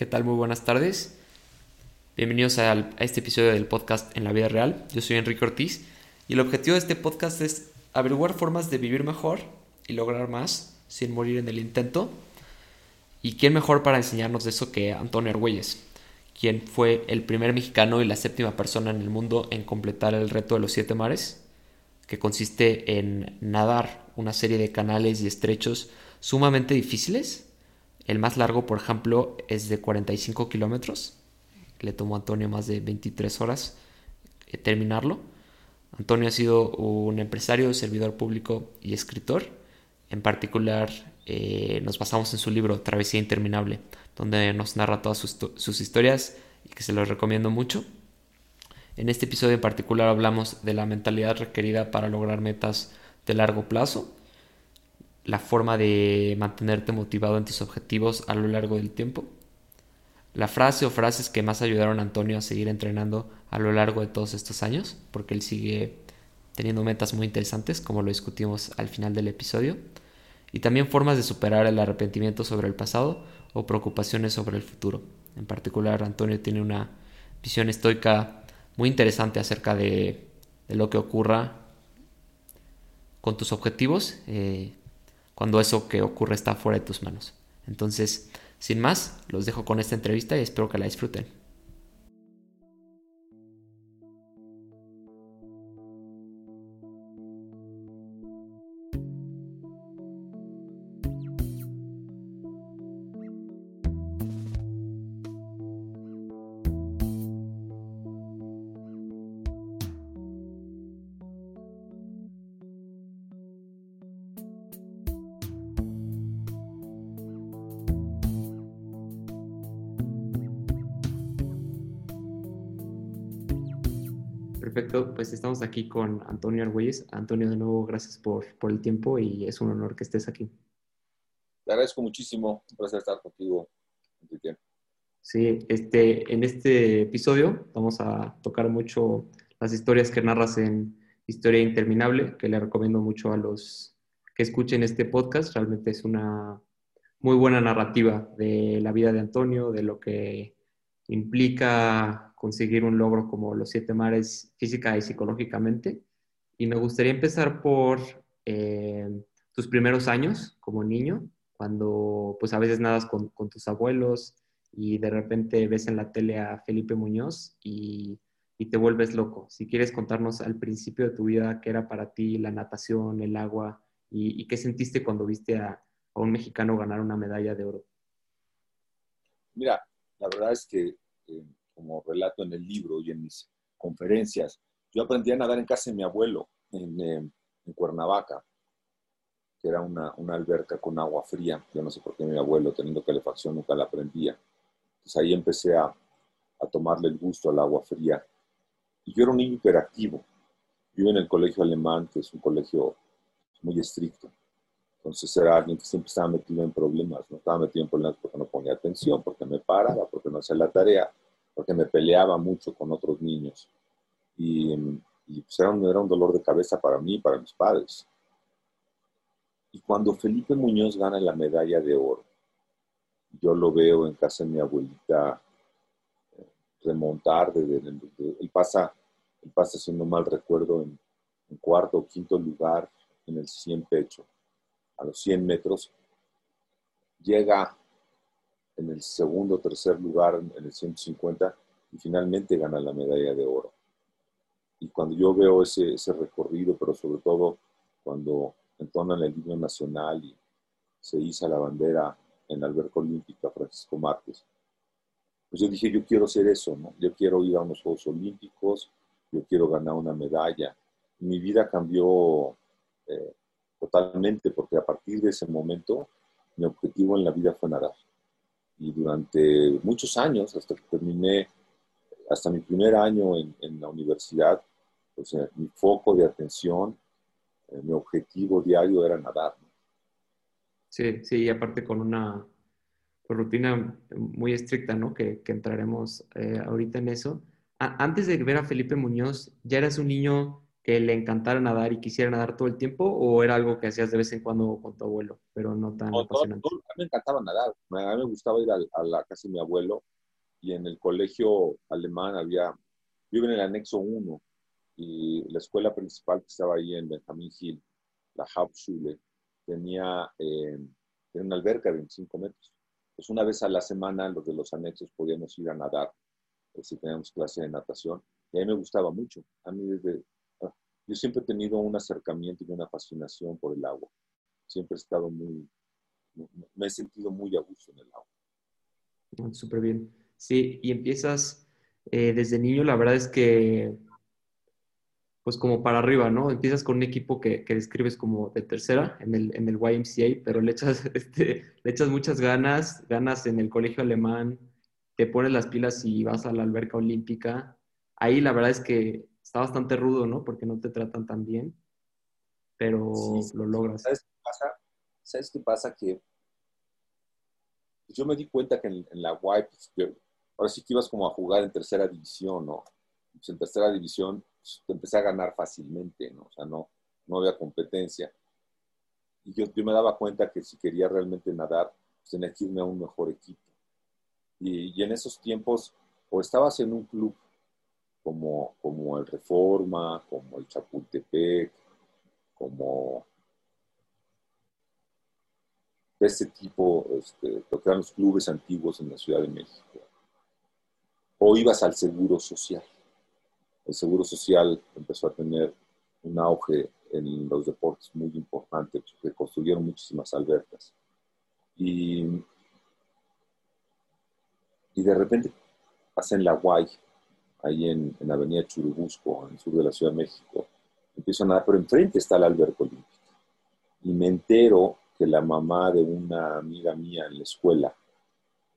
¿Qué tal? Muy buenas tardes. Bienvenidos a, este episodio del podcast En la vida real. Yo soy Enrique Ortiz y el objetivo de este podcast es averiguar formas de vivir mejor y lograr más sin morir en el intento. ¿Y quién mejor para enseñarnos eso que Antonio Argüelles, quien fue el primer mexicano y la séptima persona en el mundo en completar el reto de los siete mares, que consiste en nadar una serie de canales y estrechos sumamente difíciles el más largo, por ejemplo, es de 45 kilómetros. Le tomó Antonio más de 23 horas eh, terminarlo. Antonio ha sido un empresario, servidor público y escritor. En particular, eh, nos basamos en su libro Travesía Interminable, donde nos narra todas sus, sus historias y que se los recomiendo mucho. En este episodio en particular hablamos de la mentalidad requerida para lograr metas de largo plazo la forma de mantenerte motivado en tus objetivos a lo largo del tiempo. La frase o frases que más ayudaron a Antonio a seguir entrenando a lo largo de todos estos años, porque él sigue teniendo metas muy interesantes, como lo discutimos al final del episodio. Y también formas de superar el arrepentimiento sobre el pasado o preocupaciones sobre el futuro. En particular, Antonio tiene una visión estoica muy interesante acerca de, lo que ocurra con tus objetivos. Eh, cuando eso que ocurre está fuera de tus manos. Entonces, sin más, los dejo con esta entrevista y espero que la disfruten. Perfecto, pues estamos aquí con Antonio Argüelles. Antonio, de nuevo, gracias por, por el tiempo y es un honor que estés aquí. Te agradezco muchísimo, un placer estar contigo, Enrique. Sí, este, en este episodio vamos a tocar mucho las historias que narras en Historia Interminable, que le recomiendo mucho a los que escuchen este podcast. Realmente es una muy buena narrativa de la vida de Antonio, de lo que implica conseguir un logro como los siete mares física y psicológicamente. Y me gustaría empezar por eh, tus primeros años como niño, cuando pues a veces nadas con, con, tus abuelos y de repente ves en la tele a Felipe Muñoz y, y, te vuelves loco. Si quieres contarnos al principio de tu vida qué era para ti la natación, el agua y, y qué sentiste cuando viste a, a, un mexicano ganar una medalla de oro. Mira, la verdad es que eh, como relato en el libro y en mis conferencias. Yo aprendí a nadar en casa de mi abuelo, en, eh, Cuernavaca, que era una, una, alberca con agua fría. Yo no sé por qué mi abuelo, teniendo calefacción, nunca la aprendía. Entonces ahí empecé a, a tomarle el gusto al agua fría. Y yo era un niño hiperactivo. Vivo en el colegio alemán, que es un colegio muy estricto. Entonces era alguien que siempre estaba metido en problemas. No estaba metido en problemas porque no ponía atención, porque me paraba, porque no hacía la tarea porque me peleaba mucho con otros niños. Y, pues, era, un, era un dolor de cabeza para mí y para mis padres. Y cuando Felipe Muñoz gana la medalla de oro, yo lo veo en casa de mi abuelita eh, remontar, desde, él, pasa, él pasa, si no mal recuerdo, en, en, cuarto o quinto lugar en el 100 pecho, a los 100 metros, llega en el segundo o tercer lugar en el 150 y finalmente gana la medalla de oro. Y cuando yo veo ese, ese recorrido, pero sobre todo cuando entonan el himno nacional y se iza la bandera en la alberca olímpica Francisco Márquez, pues yo dije, yo quiero ser eso, ¿no? Yo quiero ir a unos Juegos Olímpicos, yo quiero ganar una medalla. mi vida cambió eh, totalmente porque a partir de ese momento mi objetivo en la vida fue nadar y durante muchos años, hasta que terminé, hasta mi primer año en, en la universidad, pues eh, mi foco de atención, eh, mi objetivo diario era nadar. Sí, sí, y aparte con una rutina muy estricta, ¿no? Que, que entraremos eh, ahorita en eso. antes de ver a Felipe Muñoz, ¿ya eras un niño que le encantara nadar y quisiera nadar todo el tiempo o era algo que hacías de vez en cuando con tu abuelo, pero no tan apasionante? a mí me encantaba nadar, a mí me gustaba ir a, la casa de mi abuelo y en el colegio alemán había, yo en el anexo 1 y la escuela principal que estaba ahí en Benjamin Hill, la Hauptschule, tenía, eh, tenía una alberca de 25 metros. Pues una vez a la semana los de los anexos podíamos ir a nadar, eh, si teníamos clase de natación, y a mí me gustaba mucho. A mí desde, yo siempre he tenido un acercamiento y una fascinación por el agua. Siempre he estado muy, me he sentido muy a gusto en el agua. Ah, súper bien. Sí, y empiezas eh, desde niño, la verdad es que pues como para arriba, ¿no? Empiezas con un equipo que, que describes como de tercera en el, en el YMCA, pero le echas, este, le echas muchas ganas, ganas en el colegio alemán, te pones las pilas y vas a la alberca olímpica. Ahí la verdad es que está bastante rudo, ¿no? Porque no te tratan tan bien, pero lo logras. ¿Sabes qué pasa? ¿Sabes qué pasa? Que yo me di cuenta que en, la Y, pues, ahora sí que ibas como a jugar en tercera división, ¿no? Pues en tercera división pues, empecé a ganar fácilmente, ¿no? O sea, no, no había competencia. Y yo, yo me daba cuenta que si quería realmente nadar, pues tenía que irme a un mejor equipo. Y, y, en esos tiempos, o estabas en un club como, como el Reforma, como el Chapultepec, como de ese tipo, este, lo que eran los clubes antiguos en la Ciudad de México. O ibas al Seguro Social el Seguro Social empezó a tener un auge en los deportes muy importante, que construyeron muchísimas albercas. Y, y de repente pasé en La Guay, ahí en, en Avenida Churubusco, en el sur de la Ciudad de México. Empiezo a nadar, pero enfrente está la alberca olímpica. Y me entero que la mamá de una amiga mía en la escuela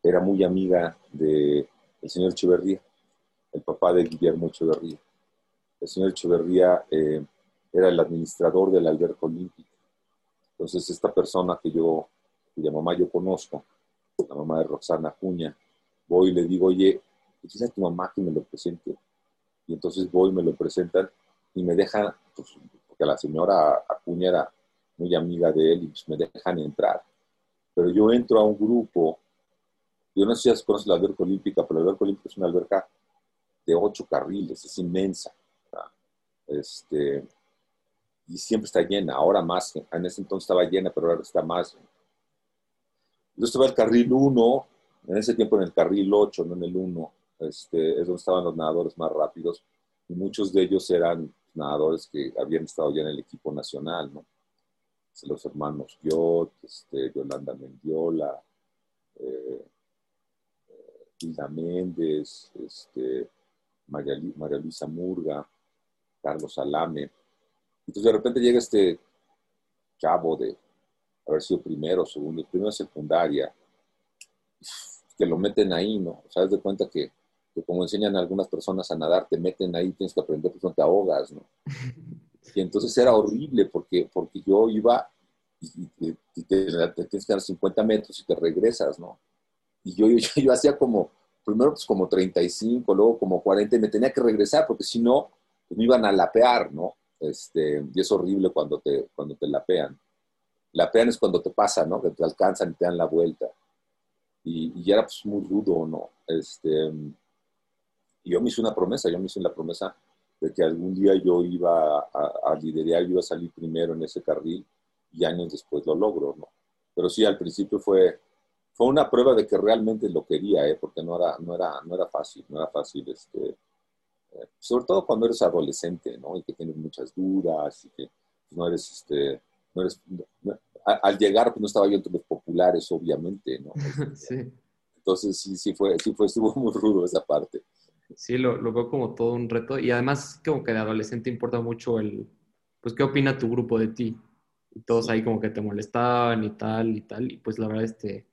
era muy amiga del el señor Echeverría el papá de Guillermo Echeverría. El señor Echeverría eh, era el administrador del alberca olímpica. Entonces, esta persona que yo, cuya mamá yo conozco, la mamá de Roxana Acuña, voy y le digo, oye, dile a tu mamá que me lo presente. Y entonces voy, me lo presentan y me dejan, pues, porque la señora Acuña era muy amiga de él y pues me dejan entrar. Pero yo entro a un grupo, yo no sé si conoces la alberca olímpica, pero la alberca olímpica es una alberca de ocho carriles, es inmensa. Este, y siempre está llena, ahora más, en ese entonces estaba llena, pero ahora está más. Yo estaba en el carril 1, en ese tiempo en el carril 8, no en el 1, este, es donde estaban los nadadores más rápidos, y muchos de ellos eran nadadores que habían estado ya en el equipo nacional, ¿no? Los hermanos Giot, este, Yolanda Mendiola, eh, Hilda Méndez, este, María, Luisa Murga, Carlos Alame. Entonces de repente llega este chavo de haber sido primero, segundo, primero secundaria, que lo meten ahí, ¿no? Sabes de cuenta que, como enseñan a algunas personas a nadar, te meten ahí, tienes que aprender, pues no te ahogas, ¿no? Y entonces era horrible porque, porque yo iba y, te, tienes que dar 50 metros y te regresas, ¿no? Y yo, yo, yo hacía como primero pues como 35, luego como 40 y me tenía que regresar porque si no, pues, me iban a lapear, ¿no? Este, y es horrible cuando te, cuando te lapean. Lapean es cuando te pasa, ¿no? Que te alcanzan y te dan la vuelta. Y, y era pues muy rudo, ¿no? Este, y yo me hice una promesa, yo me hice la promesa de que algún día yo iba a, a liderar, yo iba a salir primero en ese carril y años después lo logro, ¿no? Pero sí, al principio fue, fue una prueba de que realmente lo quería, ¿eh? porque no era, no, era, no era fácil, no era fácil, este, eh, sobre todo cuando eres adolescente, ¿no? Y que tienes muchas dudas y que no eres, este, no eres, al llegar pues no estaba yo entre los populares, obviamente, ¿no? sí. Entonces sí, sí fue, sí fue, estuvo muy rudo esa parte. Sí, lo, lo veo como todo un reto y además como que de adolescente importa mucho el, pues, ¿qué opina tu grupo de ti? Y todos ahí como que te molestaban y tal y tal, y pues la verdad, este,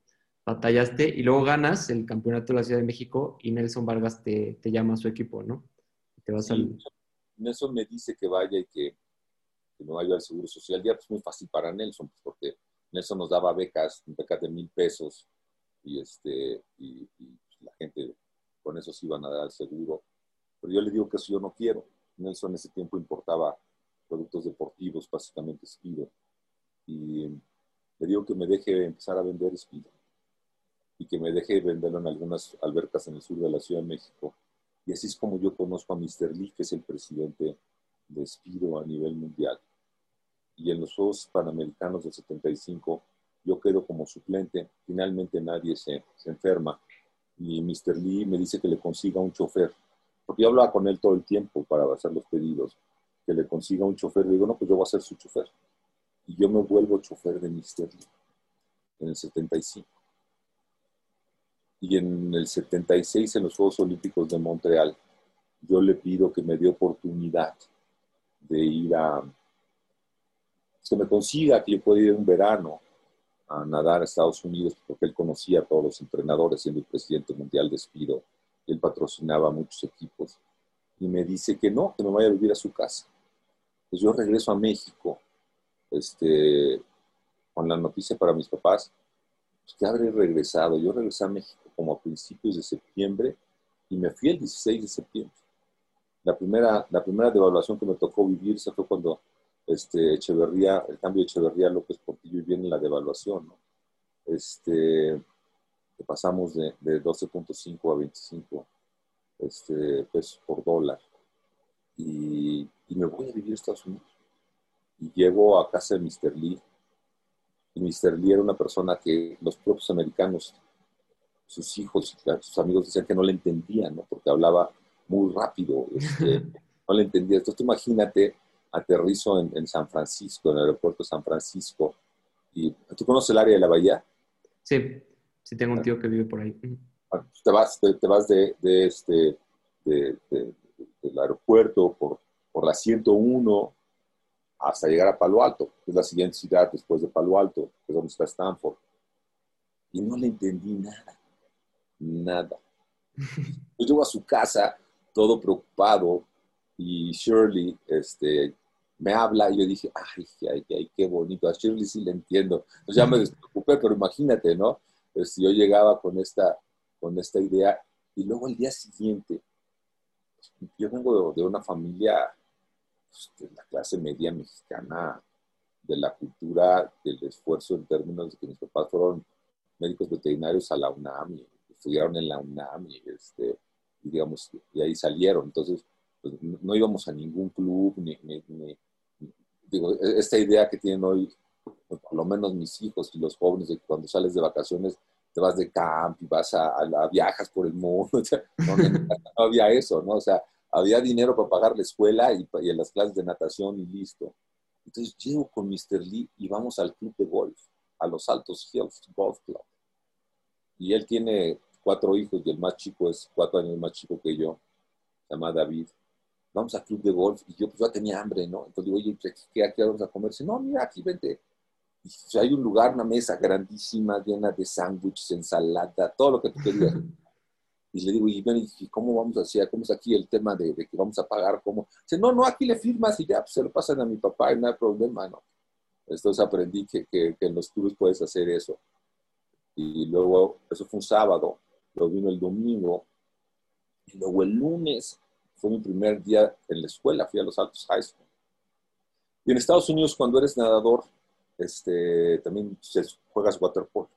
batallaste y luego ganas el campeonato de la Ciudad de México y Nelson Vargas te, te llama a su equipo, ¿no? Te vas Nelson me dice que vaya y que, que me vaya al Seguro Social. Ya es pues, muy fácil para Nelson, pues, porque Nelson nos daba becas, becas de mil pesos y, este, y, la gente con eso se iban a dar seguro. Pero yo le digo que eso yo no quiero. Nelson en ese tiempo importaba productos deportivos, básicamente Speedo. Y le digo que me deje empezar a vender Speedo y que me deje venderlo en algunas albercas en el sur de la Ciudad de México. Y así es como yo conozco a Mr. Lee, que es el presidente de Speedo a nivel mundial. Y en los Juegos Panamericanos del 75 yo quedo como suplente, finalmente nadie se enferma y Mr. Lee me dice que le consiga un chofer, porque yo hablaba con él todo el tiempo para hacer los pedidos, que le consiga un chofer, le digo, no, pues yo voy a ser su chofer. Y yo me vuelvo chofer de Mr. Lee en el 75. Y en el 76, en los Juegos Olímpicos de Montreal, yo le pido que me dé oportunidad de ir a, que me consiga que yo pueda ir un verano a nadar a Estados Unidos porque él conocía a todos los entrenadores, siendo el presidente mundial de Speedo. Él patrocinaba muchos equipos. Y me dice que no, que me vaya a vivir a su casa. Pues yo regreso a México este, con la noticia para mis papás pues que habré regresado. Yo regresé a México como a principios de septiembre y me fui el 16 de septiembre. La primera, la primera devaluación que me tocó vivir se fue cuando este, Echeverría, el cambio de Echeverría López Portillo y viene la devaluación, ¿no? Este, pasamos de, 12.5 a 25 este, pesos por dólar. Y, me voy a vivir a Estados Unidos. Y llego a casa de Mr. Lee. Y Mr. Lee era una persona que los propios americanos, sus hijos, sus amigos decían que no le entendían, ¿no? Porque hablaba muy rápido. Este, no le entendía. Entonces, imagínate aterrizo en, San Francisco, en el aeropuerto de San Francisco. Y, ¿Tú conoces el área de la bahía? Sí, sí tengo un tío que vive por ahí. Ah, pues te vas, te, vas de, de este, de, del aeropuerto por, por la 101 hasta llegar a Palo Alto, que es la siguiente ciudad después de Palo Alto, que es donde está Stanford. Y no le entendí nada, nada. Yo llego a su casa todo preocupado y Shirley este, me habla y yo dije, ay, ay, ay, qué bonito, a Shirley sí le entiendo. Entonces ya me despreocupé, pero imagínate, ¿no? Pues yo llegaba con esta, con esta idea y luego el día siguiente, yo vengo de, una familia pues, de la clase media mexicana, de la cultura, del esfuerzo en términos de que mis papás fueron médicos veterinarios a la UNAM y estudiaron en la UNAM y, este, y digamos, y ahí salieron. Entonces, pues, no íbamos a ningún club, ni, digo, e, esta idea que tienen hoy, pues, por lo menos mis hijos y los jóvenes, de que cuando sales de vacaciones te vas de camp y vas a, viajas por el mundo, no, había eso, ¿no? O sea, había dinero para pagar la escuela y, y en las clases de natación y listo. Entonces llego con Mr. Lee y vamos al club de golf, a los Altos Hills Golf Club. Y él tiene cuatro hijos y el más chico es cuatro años más chico que yo, se llama David vamos al club de golf, y yo pues ya tenía hambre, ¿no? Entonces digo, oye, pues, ¿qué, aquí vamos a comer? Dice, no, mira, aquí vente. Y pues, hay un lugar, una mesa grandísima, llena de sándwiches, ensalada, todo lo que tú querías. Y le digo, y, ¿cómo vamos a hacer? ¿Cómo es aquí el tema de, que vamos a pagar? ¿Cómo? Dice, no, no, aquí le firmas y ya, pues se lo pasan a mi papá y no hay problema, ¿no? Entonces aprendí que, que, que en los clubes puedes hacer eso. Y luego, eso fue un sábado, luego vino el domingo, y luego el lunes fue mi primer día en la escuela, fui a los Altos High School. Y en Estados Unidos, cuando eres nadador, este, también juegas waterpolo.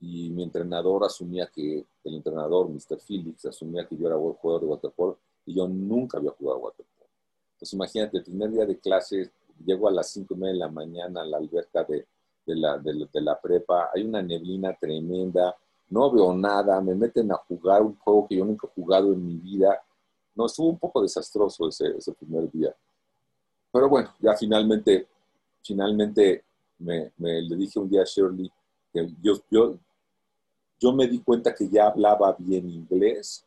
Y mi entrenador asumía que, el entrenador, Mr. Felix, asumía que yo era jugador de waterpolo y yo nunca había jugado waterpolo. Entonces imagínate, el primer día de clase, llego a las 5 y media de la mañana a la alberca de, la, de la prepa, hay una neblina tremenda, no veo nada, me meten a jugar un juego que yo nunca he jugado en mi vida, no, estuvo un poco desastroso ese, ese primer día. Pero bueno, ya finalmente, finalmente me, le dije un día a Shirley que yo, yo, yo me di cuenta que ya hablaba bien inglés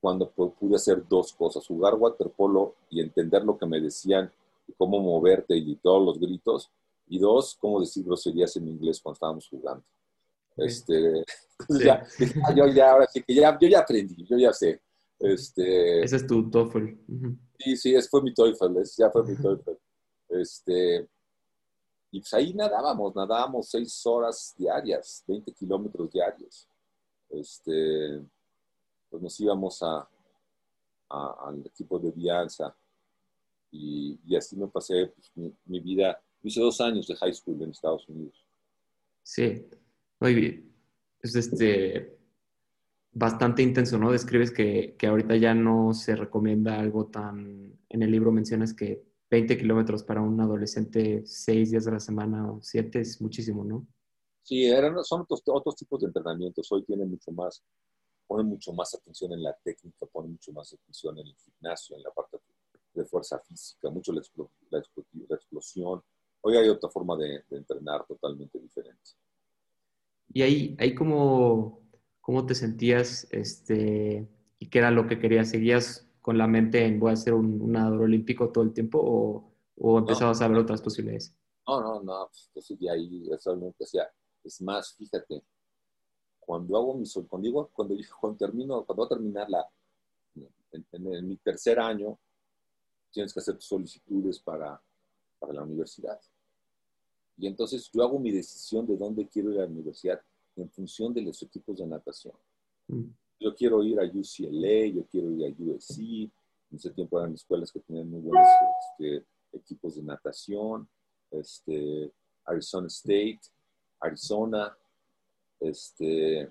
cuando pude hacer dos cosas, jugar waterpolo y entender lo que me decían, cómo moverte y todos los gritos, y dos, cómo decir groserías en inglés cuando estábamos jugando. Este, ya, yo ya, ahora sí que ya, yo ya aprendí, yo ya sé. Este, Ese es tu TOEFL. Sí, sí, ese fue mi TOEFL, ese ya fue mi TOEFL. Este, y pues ahí nadábamos, nadábamos seis horas diarias, 20 kilómetros diarios. Este, pues nos íbamos a, al equipo de Vianza. Y, y así me pasé pues, mi, mi, vida. Hice dos años de high school en Estados Unidos. Sí, muy bien. Es este, bastante intenso, ¿no? Describes que, que ahorita ya no se recomienda algo tan... En el libro mencionas que 20 kilómetros para un adolescente, 6 días de la semana o 7 es muchísimo, ¿no? Sí, eran, son otros, otros tipos de entrenamientos. Hoy tienen mucho más, ponen mucho más atención en la técnica, ponen mucho más atención en el gimnasio, en la parte de fuerza física, mucho la, la, la explosión. Hoy hay otra forma de, de, entrenar totalmente diferente. Y ahí, ahí cómo, cómo te sentías este, y qué era lo que querías. ¿Seguías con la mente en voy a ser un, nadador olímpico todo el tiempo o, o empezabas no, a ver otras posibilidades? No, no, no, pues, yo seguía ahí, realmente hacía. Es más, fíjate, cuando hago mi cuando digo, cuando, cuando termino, cuando voy a terminar la, en, en, en mi tercer año, tienes que hacer tus solicitudes para, para la universidad. Y entonces yo hago mi decisión de dónde quiero ir a la universidad en función de los equipos de natación. Mm. Yo quiero ir a UCLA, yo quiero ir a USC. En ese tiempo eran escuelas que tenían muy buenos este, equipos de natación. Este, Arizona State, Arizona, este,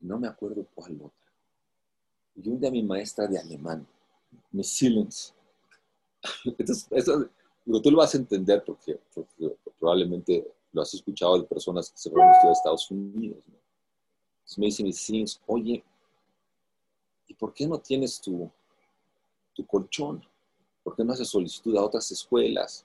no me acuerdo cuál otra. Y un día mi maestra de alemán, Miss Silence, entonces, eso, tú lo vas a entender porque, porque, probablemente lo has escuchado de personas que se fueron a Estados Unidos. ¿no? Entonces me dice Miss Silence, oye, ¿y por qué no tienes tu, tu colchón? ¿Por qué no haces solicitud a otras escuelas?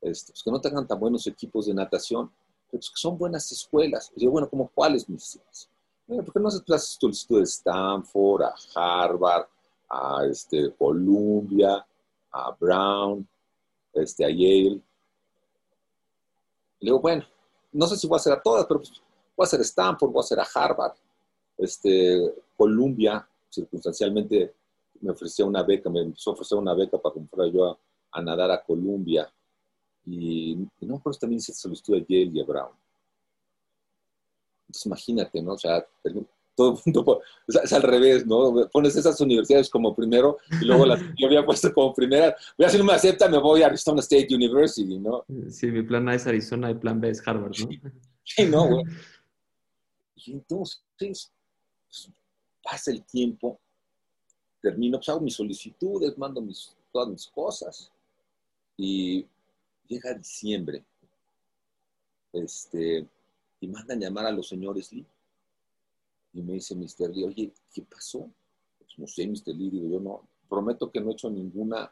Este, pues que no tengan tan buenos equipos de natación, pero pues que son buenas escuelas. Y yo, bueno, ¿como cuáles, mis hijos? Bueno, ¿Por qué no haces solicitud a Stanford, a Harvard, a este, Columbia, a Brown, este, a Yale? Le digo, bueno, no sé si voy a hacer a todas, pero pues, voy a hacer a Stanford, voy a hacer a Harvard, este, Columbia, circunstancialmente me ofrecía una beca, me empezó a ofrecer una beca para comprar yo a, nadar a Columbia y, y no, pero también se solicitud a Yale y a Brown. Entonces imagínate, ¿no? O sea, todo el mundo, es al revés, ¿no? Pones esas universidades como primero y luego las yo había puesto como primera. Voy a si no me acepta, me voy a Arizona State University, ¿no? Sí, mi plan A es Arizona y plan B es Harvard, ¿no? Sí, no, güey. Y entonces, pues, pasa el tiempo, termino, pues hago mis solicitudes, mando mis, todas mis cosas y llega diciembre este, y mandan llamar a los señores Lee. Y me dice Mr. Lee, oye, ¿qué pasó? Pues no sé, Mr. Lee, digo yo, no, prometo que no he hecho ninguna,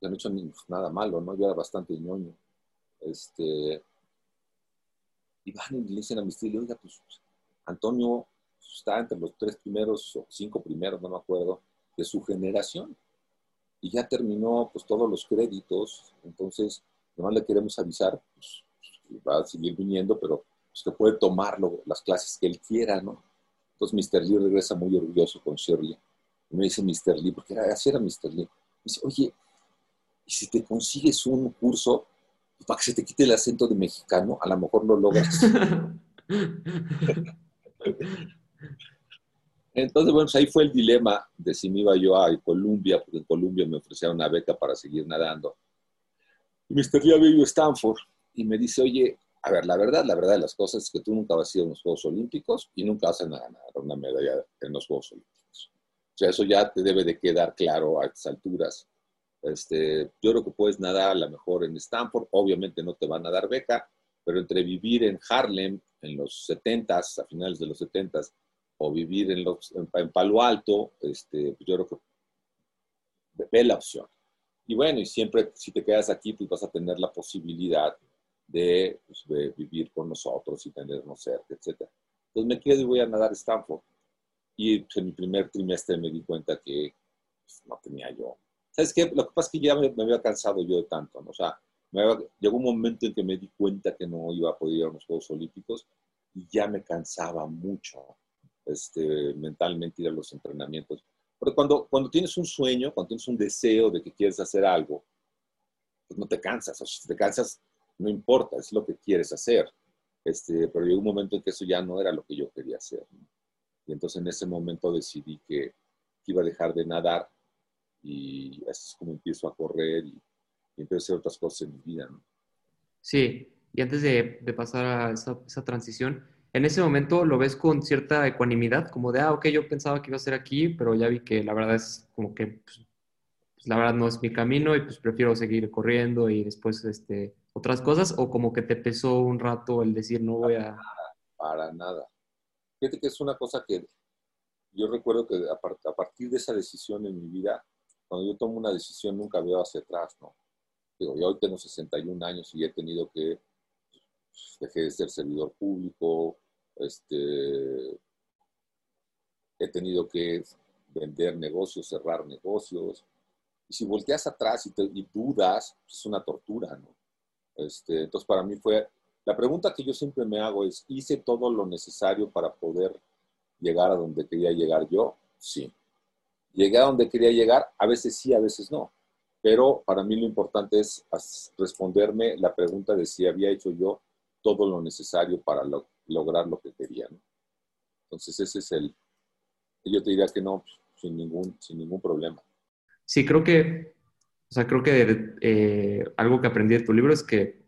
que no he hecho nada malo, ¿no? Yo era bastante ñoño. Este, y van y le dicen a Mr. Lee, oiga, pues Antonio está entre los tres primeros o cinco primeros, no me acuerdo, de su generación. Y ya terminó pues todos los créditos, entonces nomás le queremos avisar, pues, va a seguir viniendo, pero pues, que puede tomarlo, las clases que él quiera, ¿no? Entonces Mr. Lee regresa muy orgulloso con Shirley. Y me dice Mr. Lee, porque era, así era Mr. Lee. Me dice, oye, ¿y si te consigues un curso para que se te quite el acento de mexicano? A lo mejor lo logras. Entonces, bueno, pues ahí fue el dilema de si me iba yo a Colombia, porque en Colombia me ofrecían una beca para seguir nadando. Y Mr. Lee había ido a Stanford y me dice, oye, a ver, la verdad, la verdad de las cosas es que tú nunca vas a ir a los Juegos Olímpicos y nunca vas a ganar una medalla en los Juegos Olímpicos. O sea, eso ya te debe de quedar claro a estas alturas. Este, yo creo que puedes nadar a lo mejor en Stanford, obviamente no te van a dar beca, pero entre vivir en Harlem en los 70s, a finales de los 70s, o vivir en, los, en, en Palo Alto, este, pues yo creo que ve la opción. Y bueno, y siempre si te quedas aquí, pues vas a tener la posibilidad de, pues, de vivir con nosotros y tenernos cerca, etc. Entonces me quedo y voy a nadar a Stanford. Y pues, en mi primer trimestre me di cuenta que pues, no tenía yo. ¿Sabes qué? Lo que pasa es que ya me, me había cansado yo de tanto, ¿no? O sea, había, llegó un momento en que me di cuenta que no iba a poder ir a los Juegos Olímpicos y ya me cansaba mucho este, mentalmente ir a los entrenamientos. Porque cuando, cuando tienes un sueño, cuando tienes un deseo de que quieres hacer algo, pues no te cansas. O sea, si te cansas, no importa, es lo que quieres hacer. Este, pero llegó un momento en que eso ya no era lo que yo quería hacer. Y entonces en ese momento decidí que, iba a dejar de nadar y así es como empiezo a correr y, empiezo a hacer otras cosas en mi vida. Sí, y antes de, pasar a esa, esa, transición, en ese momento lo ves con cierta ecuanimidad, como de, ah, ok, yo pensaba que iba a ser aquí, pero ya vi que la verdad es como que, pues, pues, la verdad no es mi camino y pues prefiero seguir corriendo y después este, otras cosas, o como que te pesó un rato el decir, no voy a... Para nada. Fíjate que es una cosa que yo recuerdo que a, partir de esa decisión en mi vida, cuando yo tomo una decisión nunca veo hacia atrás, ¿no? Digo, yo hoy tengo 61 años y he tenido que, pues, dejé de ser servidor público, este, he tenido que vender negocios, cerrar negocios. Y si volteas atrás y, y dudas, pues, es una tortura, ¿no? Este, entonces, para mí fue, la pregunta que yo siempre me hago es, ¿hice todo lo necesario para poder llegar a donde quería llegar yo? Sí. Llegué a donde quería llegar, a veces sí, a veces no. Pero para mí lo importante es responderme la pregunta de si había hecho yo todo lo necesario para lograr lo que quería. Entonces ese es el, yo te diría que no, sin ningún, sin ningún problema. Sí, creo que, o sea, creo que eh, algo que aprendí de tu libro es que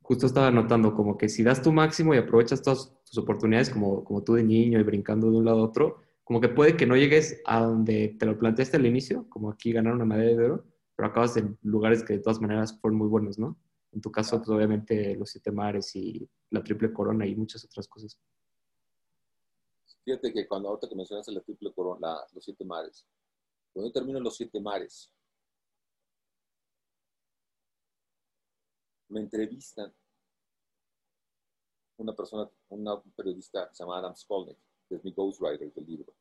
justo estaba notando como que si das tu máximo y aprovechas todas tus oportunidades como, como tú de niño y brincando de un lado a otro, como que puede que no llegues a donde te lo planteaste al inicio, como aquí ganar una medalla de oro, pero acabas en lugares que de todas maneras fueron muy buenos, ¿no? En tu caso, pues obviamente los siete mares y la triple corona y muchas otras cosas. Fíjate que cuando ahorita que mencionaste la triple corona, los siete mares, cuando yo termino los siete mares, me entrevistan una persona, una periodista se llama Adam Skolnick, que es mi ghostwriter del libro.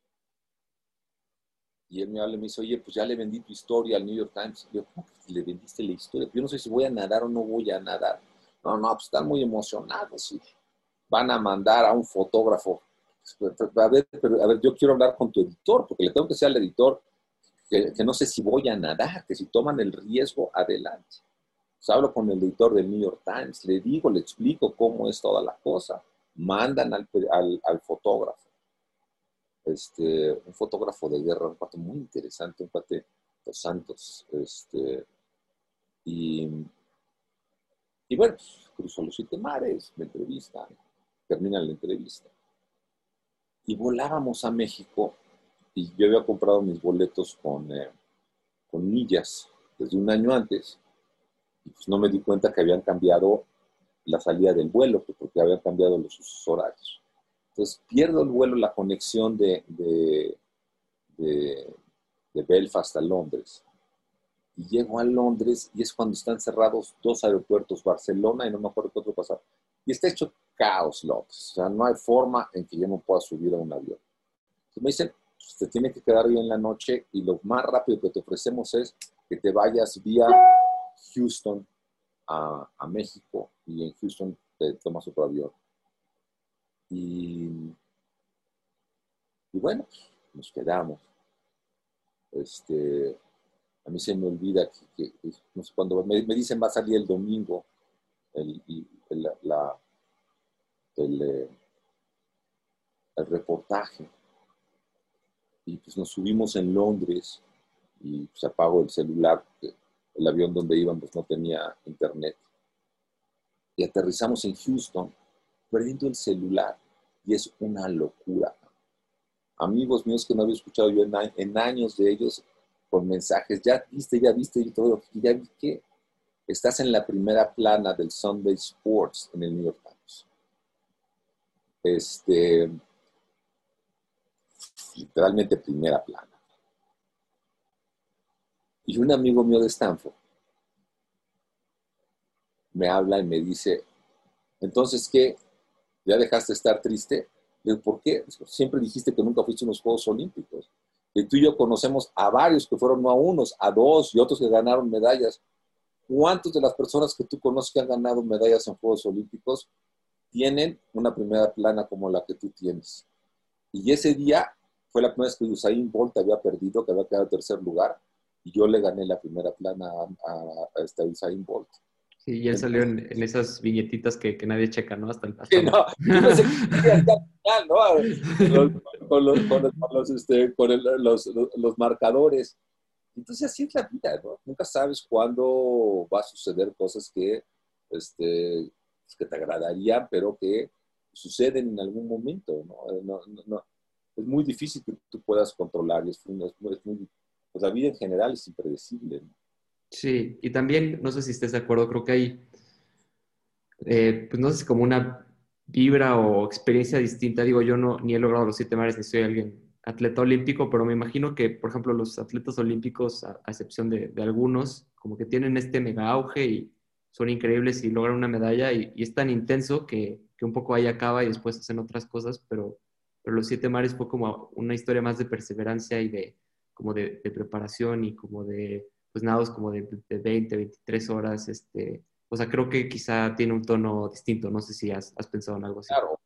Y él me habla y me dice, oye, pues ya le vendí tu historia al New York Times. Yo, ¿cómo que le vendiste la historia? Yo no sé si voy a nadar o no voy a nadar. No, no, pues están muy emocionados y van a mandar a un fotógrafo. A ver, pero, a ver, yo quiero hablar con tu editor, porque le tengo que decir al editor que, que no sé si voy a nadar, que si toman el riesgo, adelante. Pues hablo con el editor del New York Times, le digo, le explico cómo es toda la cosa. Mandan al, al, al fotógrafo este, un fotógrafo de guerra, un cuate muy interesante, un cuate Dos Santos. Este, y, y bueno, pues, cruzó los siete mares, me entrevistan, termina la entrevista. Y volábamos a México y yo había comprado mis boletos con, eh, con millas desde un año antes y pues no me di cuenta que habían cambiado la salida del vuelo, porque habían cambiado los horarios. Entonces pierdo el vuelo, la conexión de, de, Belfast a Londres. Y llego a Londres y es cuando están cerrados dos aeropuertos, Barcelona y no me acuerdo qué otro pasar. Y está hecho caos, Londres. O sea, no hay forma en que yo no pueda subir a un avión. Entonces me dicen, pues, te tiene que quedar bien la noche y lo más rápido que te ofrecemos es que te vayas vía Houston a, a México y en Houston te tomas otro avión. Y, bueno, nos quedamos. Este, a mí se me olvida que, no sé, cuando me, dicen va a salir el domingo el, la, eh, el, reportaje. Y pues nos subimos en Londres y se apagó el celular, el avión donde íbamos no tenía internet. Y aterrizamos en Houston perdiendo el celular y es una locura. Amigos míos que no había escuchado yo en, años de ellos con mensajes, ya viste, ya viste y todo, y ya vi que estás en la primera plana del Sunday Sports en el New York Times. Este, literalmente primera plana. Y un amigo mío de Stanford me habla y me dice, entonces, ¿qué? ¿Ya dejaste de estar triste? Le ¿por qué? Siempre dijiste que nunca fuiste a unos Juegos Olímpicos. Y tú y yo conocemos a varios que fueron no a unos, a dos y otros que ganaron medallas. ¿Cuántas de las personas que tú conoces que han ganado medallas en Juegos Olímpicos tienen una primera plana como la que tú tienes? Y ese día fue la primera vez que Usain Bolt había perdido, que había quedado en tercer lugar, y yo le gané la primera plana a, a, este Usain Bolt. Sí, ya salió en, esas viñetitas que, nadie checa, ¿no? Hasta el hasta no, yo ¿no? con, los, con, este, los, los, marcadores. Entonces así es la vida, ¿no? Nunca sabes cuándo va a suceder cosas que, este, pues, que te agradarían, pero que suceden en algún momento, ¿no? no, no es muy difícil que tú puedas controlar y es, muy, pues la vida en general es impredecible. Sí, y también, no sé si estés de acuerdo, creo que hay, eh, pues no sé, como una vibra o experiencia distinta. Digo, yo no, ni he logrado los siete mares, ni soy alguien atleta olímpico, pero me imagino que, por ejemplo, los atletas olímpicos, a, excepción de, algunos, como que tienen este mega auge y son increíbles y logran una medalla y, es tan intenso que, que, un poco ahí acaba y después hacen otras cosas, pero, pero los siete mares fue como una historia más de perseverancia y de como de, preparación y como de pues nados como de, de 20, 23 horas, este, o sea, creo que quizá tiene un tono distinto. No sé si has, has pensado en algo así. Claro,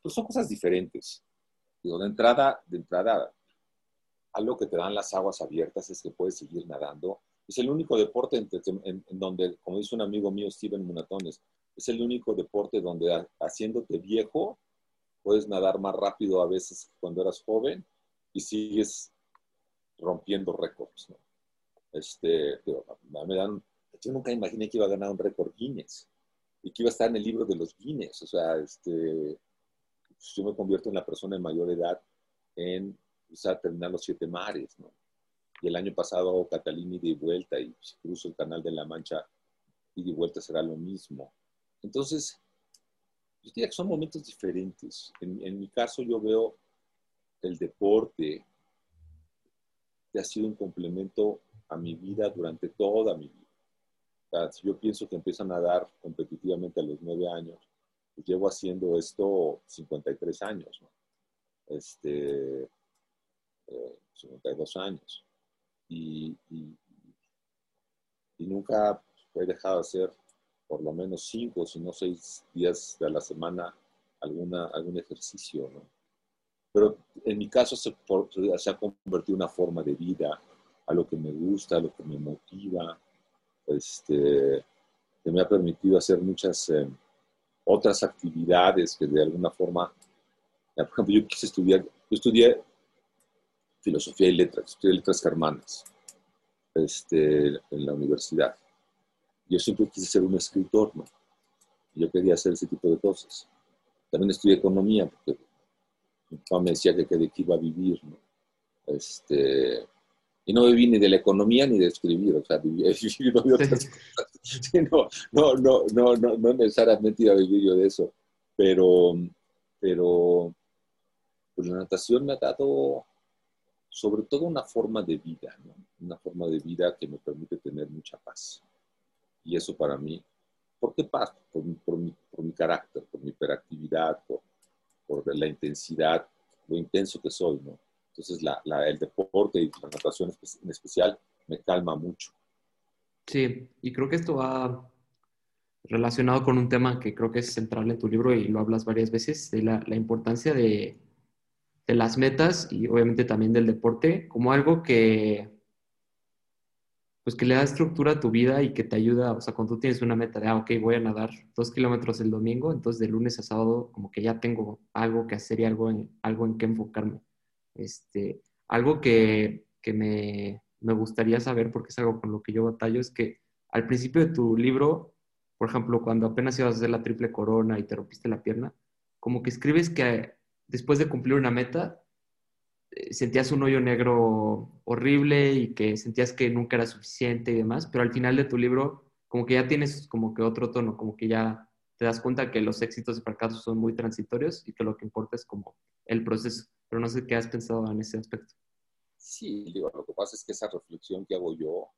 pues son cosas diferentes. Digo, de entrada, de entrada, algo que te dan las aguas abiertas es que puedes seguir nadando. Es el único deporte en, donde, como dice un amigo mío, Steven Munatones, es el único deporte donde haciéndote viejo puedes nadar más rápido a veces cuando eras joven y sigues rompiendo récords. ¿no? Este, me dan yo nunca imaginé que iba a ganar un récord Guinness y que iba a estar en el libro de los Guinness. O sea, este, pues, yo me convierto en la persona de mayor edad en terminar los siete mares, ¿no? Y el año pasado Catalina y vuelta y si cruzo el canal de la Mancha y de vuelta será lo mismo. Entonces, yo diría que son momentos diferentes. En, en mi caso yo veo el deporte que ha sido un complemento a mi vida durante toda mi vida si yo pienso que empiezan a dar competitivamente a los nueve años, pues llevo haciendo esto 53 años, ¿no? Este, 52 eh, años. Y, y, nunca he dejado de hacer por lo menos cinco, si no seis días de la semana algún ejercicio, ¿no? Pero en mi caso se, se ha convertido en una forma de vida, a lo que me gusta, a lo que me motiva, este, que me ha permitido hacer muchas eh, otras actividades que de alguna forma, por ejemplo, yo quise estudiar, yo estudié filosofía y letras, estudié letras germanas este, en la universidad. Yo siempre quise ser un escritor, ¿no? Yo quería hacer ese tipo de cosas. También estudié economía, porque mi papá me decía que, que iba a vivir, ¿no? Este, y no viví ni de la economía ni de escribir, o sea, viví, de otras cosas. no, no, no, no, no, necesariamente iba a vivir yo de eso, pero, pero pues la natación me ha dado sobre todo una forma de vida, ¿no? una forma de vida que me permite tener mucha paz. Y eso para mí, ¿por qué paz? Por, por, mi, por mi, carácter, por mi hiperactividad, por, por la intensidad, lo intenso que soy, ¿no? Entonces, el deporte y la natación en especial me calma mucho. Sí, y creo que esto va relacionado con un tema que creo que es central en tu libro y lo hablas varias veces, de la, importancia de, las metas y obviamente también del deporte como algo que, pues que le da estructura a tu vida y que te ayuda, o sea, cuando tú tienes una meta de, ah, ok, voy a nadar dos kilómetros el domingo, entonces de lunes a sábado como que ya tengo algo que hacer y algo en, algo en que enfocarme. Este, algo que, me, gustaría saber, porque es algo con lo que yo batallo, es que al principio de tu libro, por ejemplo, cuando apenas ibas a hacer la triple corona y te rompiste la pierna, como que escribes que después de cumplir una meta, sentías un hoyo negro horrible y que sentías que nunca era suficiente y demás, pero al final de tu libro, como que ya tienes como que otro tono, como que ya te das cuenta que los éxitos y fracasos son muy transitorios y que lo que importa es como el proceso pero no sé qué has pensado en ese aspecto. Sí, digo, lo que pasa es que esa reflexión que hago yo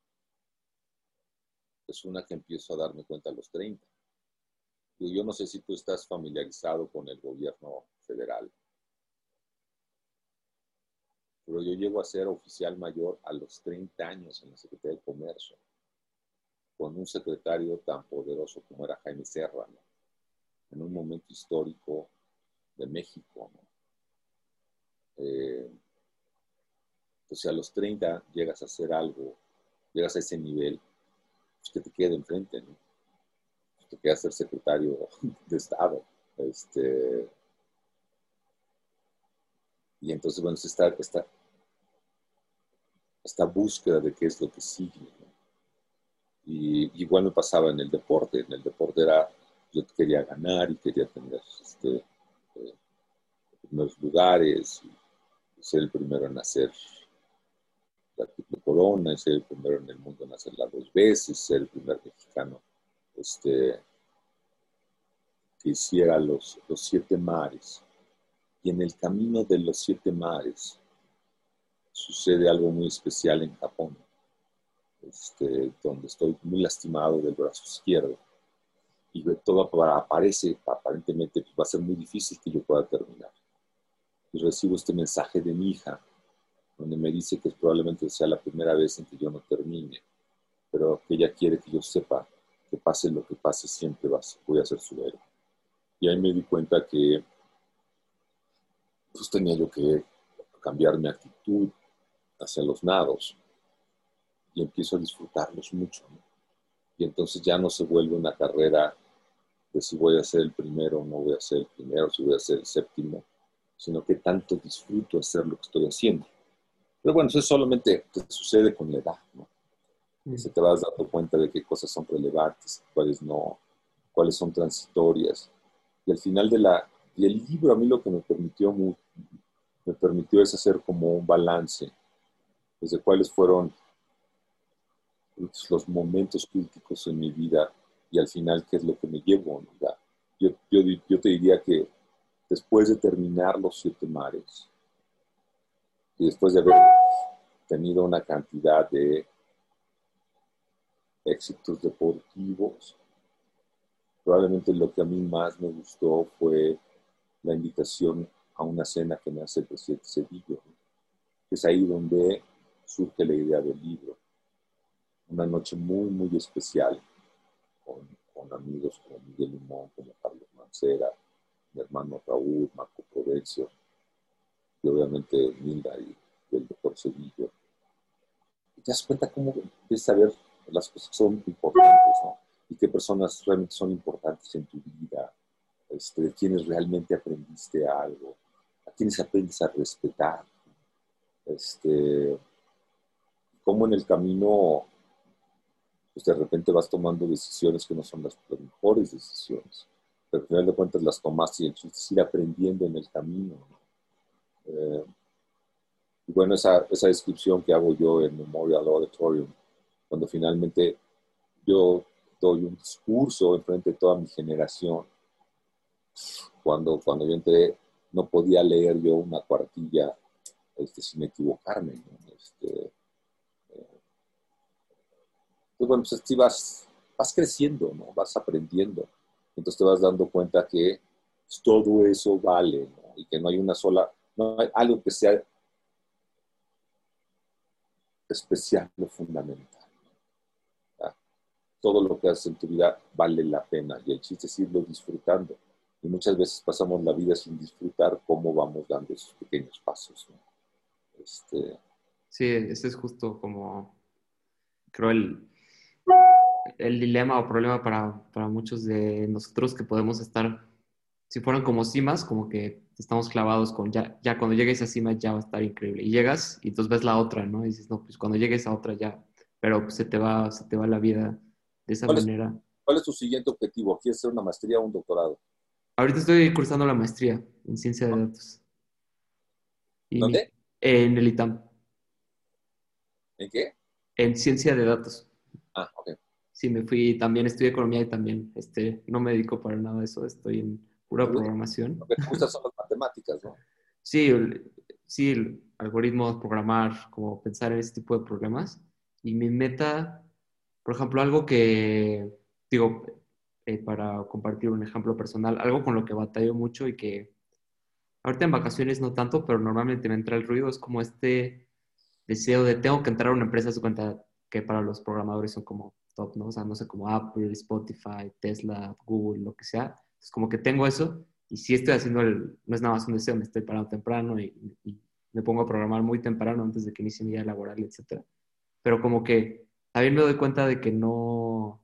es una que empiezo a darme cuenta a los 30. yo no sé si tú estás familiarizado con el gobierno federal, pero yo llego a ser oficial mayor a los 30 años en la Secretaría de Comercio, con un secretario tan poderoso como era Jaime Serrano, en un momento histórico de México. ¿no? eh, si a los 30 llegas a hacer algo, llegas a ese nivel, pues que te quede enfrente, ¿no? Pues te queda ser secretario de Estado. Este, y entonces, bueno, esta, esta, esta búsqueda de qué es lo que sigue. Y igual me pasaba en el deporte. En el deporte era, yo quería ganar y quería tener este, eh, primeros lugares, y ser el primero en hacer la triple corona, ser el primero en el mundo en hacerla dos veces, ser el primer mexicano este, que hiciera los, los siete mares. Y en el camino de los siete mares sucede algo muy especial en Japón, este, donde estoy muy lastimado del brazo izquierdo. Y todo aparece, aparentemente pues, va a ser muy difícil que yo pueda terminar. Y recibo este mensaje de mi hija, donde me dice que probablemente sea la primera vez en que yo no termine, pero que ella quiere que yo sepa que pase lo que pase, siempre voy a ser su héroe. Y ahí me di cuenta que pues tenía yo que cambiar mi actitud hacia los nados y empiezo a disfrutarlos mucho. Y entonces ya no se vuelve una carrera de si voy a ser el primero o no voy a ser el primero, si voy a ser el séptimo, sino que tanto disfruto hacer lo que estoy haciendo. Pero bueno, eso solamente te sucede con la edad, ¿no? Mm. Se te vas dando cuenta de qué cosas son relevantes, cuáles no, cuáles son transitorias. Y al final de la, y el libro a mí lo que me permitió, me permitió es hacer como un balance desde cuáles fueron los momentos críticos en mi vida y al final qué es lo que me llevo. Yo, yo, yo, te diría que después de terminar los siete mares y después de haber tenido una cantidad de éxitos deportivos, probablemente lo que a mí más me gustó fue la invitación a una cena que me hace el presidente Cedillo. Es ahí donde surge la idea del libro. Una noche muy, muy especial con, amigos como Miguel Limón, como Carlos Mancera, mi hermano Raúl, Marco Provencio, y obviamente Milda y, el doctor Cedillo. Y te das cuenta cómo empiezas a ver las cosas que son importantes, ¿no? Y qué personas realmente son importantes en tu vida, este, de quienes realmente aprendiste algo, a quienes aprendes a respetar, este, cómo en el camino, pues de repente vas tomando decisiones que no son las, mejores decisiones, pero al final de cuentas las tomaste y chiste ir aprendiendo en el camino. Eh, y bueno, esa, esa descripción que hago yo en Memorial Auditorium, cuando finalmente yo doy un discurso en frente de toda mi generación, cuando, cuando yo entré no podía leer yo una cuartilla este, sin equivocarme. Este, pues bueno, pues así vas, vas creciendo, ¿no? Vas aprendiendo. Entonces te vas dando cuenta que pues, todo eso vale, ¿no? Y que no hay una sola, no hay algo que sea especial o fundamental. Todo lo que haces en tu vida vale la pena y el chiste es irlo disfrutando. Y muchas veces pasamos la vida sin disfrutar cómo vamos dando esos pequeños pasos. Este... Sí, ese es justo como, creo, el, el dilema o problema para, para, muchos de nosotros que podemos estar, si fueran como cimas, como que estamos clavados con ya, ya cuando llegues a cima ya va a estar increíble. Y llegas y entonces ves la otra, ¿no? Y dices, no, pues cuando llegues a otra ya, pero pues, se, te va, se te va la vida de esa manera. ¿Cuál es tu siguiente objetivo? ¿Quieres hacer una maestría o un doctorado? Ahorita estoy cursando la maestría en ciencia de datos. ¿Dónde? En el ITAM. ¿En qué? En ciencia de datos. Ah, ok sí me fui, también estudié economía y también este, no me dedico para nada a eso, estoy en pura programación. Lo que te gusta son las matemáticas, ¿no? Sí, sí, algoritmos, programar, como pensar en ese tipo de problemas. Y mi meta, por ejemplo, algo que, digo, eh, para compartir un ejemplo personal, algo con lo que batallo mucho y que ahorita en vacaciones no tanto, pero normalmente me entra el ruido, es como este deseo de tengo que entrar a una empresa, su cuenta que para los programadores son como ¿no? O sea, no sé, como Apple, Spotify, Tesla, Google, lo que sea. Es como que tengo eso y si estoy haciendo el, no es nada más un deseo, me estoy parando temprano y, me pongo a programar muy temprano antes de que inicie mi día laboral, etc. Pero como que también me doy cuenta de que no,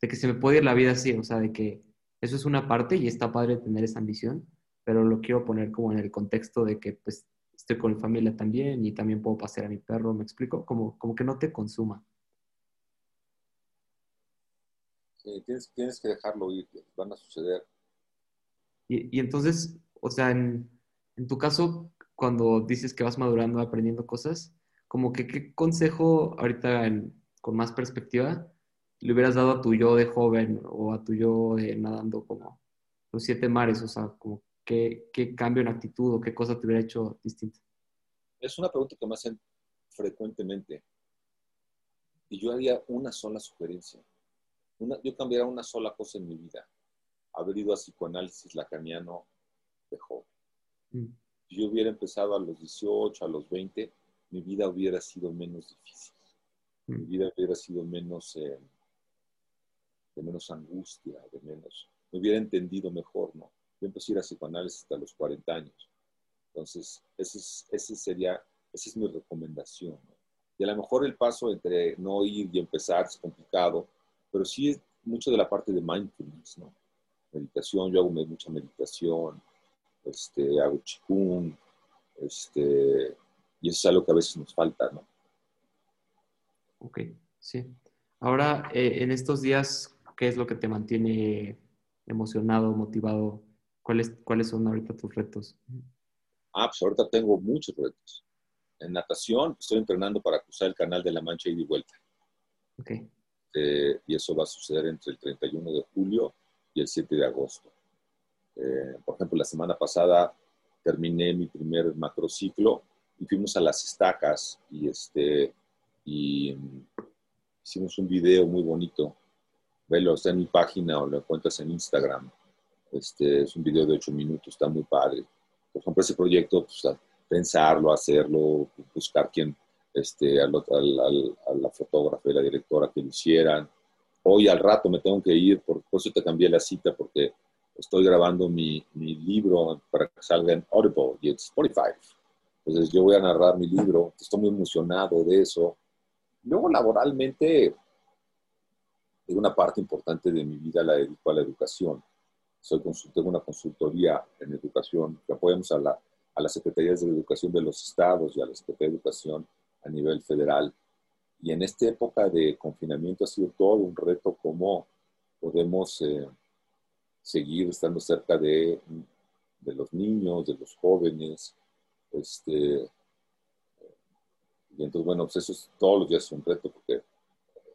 de que se me puede ir la vida así, o sea, de que eso es una parte y está padre tener esa ambición, pero lo quiero poner como en el contexto de que pues estoy con mi familia también y también puedo pasear a mi perro, ¿me explico? Como, como que no te consuma. Sí, tienes, tienes que dejarlo ir, van a suceder. Y, y entonces, o sea, en, en, tu caso, cuando dices que vas madurando, aprendiendo cosas, como que qué consejo ahorita en, con más perspectiva le hubieras dado a tu yo de joven o a tu yo de nadando como los siete mares, o sea, como qué, qué cambio en actitud o qué cosa te hubiera hecho distinta. Es una pregunta que me hacen frecuentemente y yo haría una sola sugerencia. Una, yo cambiaría una sola cosa en mi vida. Haber ido a psicoanálisis lacaniano de joven. Mm. Si yo hubiera empezado a los 18, a los 20, mi vida hubiera sido menos difícil. Mi mm. vida hubiera sido menos, eh, de menos angustia, de menos, me hubiera entendido mejor, ¿no? Yo empecé a ir a psicoanálisis hasta los 40 años. Entonces, ese, es, ese sería, esa es mi recomendación, ¿no? Y a lo mejor el paso entre no ir y empezar es complicado, pero sí es mucho de la parte de mindfulness, ¿no? Meditación, yo hago mucha meditación, este, hago chikung, este, y eso es algo que a veces nos falta, ¿no? Ok, sí. Ahora, eh, en estos días, ¿qué es lo que te mantiene emocionado, motivado? ¿Cuáles, ¿Cuáles son ahorita tus retos? Ah, pues ahorita tengo muchos retos. En natación estoy entrenando para cruzar el canal de la Mancha y de vuelta. Ok. Eh, y eso va a suceder entre el 31 de julio y el 7 de agosto. Eh, por ejemplo, la semana pasada terminé mi primer macrociclo y fuimos a las estacas y, este, y hicimos un video muy bonito. Velo, está en mi página o lo encuentras en Instagram. Este, es un video de ocho minutos, está muy padre. Por ejemplo, ese proyecto, pues, pensarlo, hacerlo, buscar quién, este, a la fotógrafa y la directora que lo hicieran. Hoy al rato me tengo que ir, por, por eso te cambié la cita, porque estoy grabando mi, mi libro para que salga en Audible y en Spotify. Entonces yo voy a narrar mi libro, estoy muy emocionado de eso. Luego laboralmente, una parte importante de mi vida la dedico a la educación. Soy tengo una consultoría en educación que apoyamos a, la, a las secretarías de educación de los estados y a la Secretaría de Educación a nivel federal. Y en esta época de confinamiento ha sido todo un reto cómo podemos eh, seguir estando cerca de, de los niños, de los jóvenes, este, y entonces, bueno, pues eso es, todos los días es un reto porque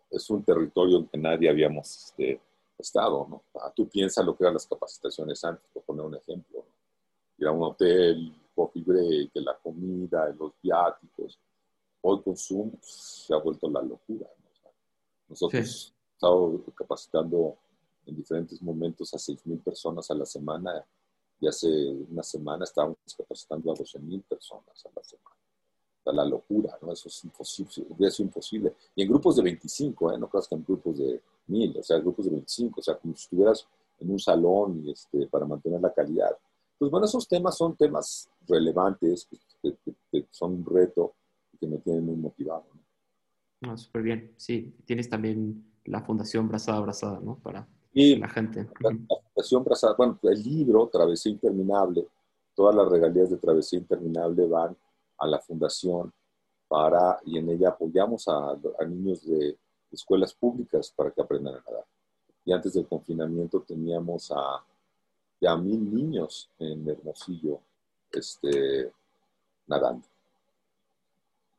es un territorio en que nadie habíamos este, estado, ¿no? Ah, tú piensas lo que eran las capacitaciones antes, por poner un ejemplo, ¿no? Ir a un hotel, coffee break, la comida, los viáticos. Hoy con Zoom se ha vuelto la locura, ¿no? nosotros hemos estado capacitando en diferentes momentos a 6.000 personas a la semana y hace una semana estábamos capacitando a 12.000 personas a la semana. O la locura, ¿no? Eso es imposible, es imposible. Y en grupos de 25, ¿eh? No creas que en grupos de 1.000, o sea, grupos de 25, o sea, como si estuvieras en un salón este, para mantener la calidad. Pues bueno, esos temas son temas relevantes, que, son un reto que me tienen muy motivado. ¿no? Ah, súper bien. Sí, tienes también la Fundación Brazada Abrazada, ¿no? Para y la gente. La, Fundación Brazada, bueno, el libro Travesía Interminable, todas las regalías de Travesía Interminable van a la fundación para, y en ella apoyamos a, a niños de escuelas públicas para que aprendan a nadar. Y antes del confinamiento teníamos a ya mil niños en Hermosillo este, nadando.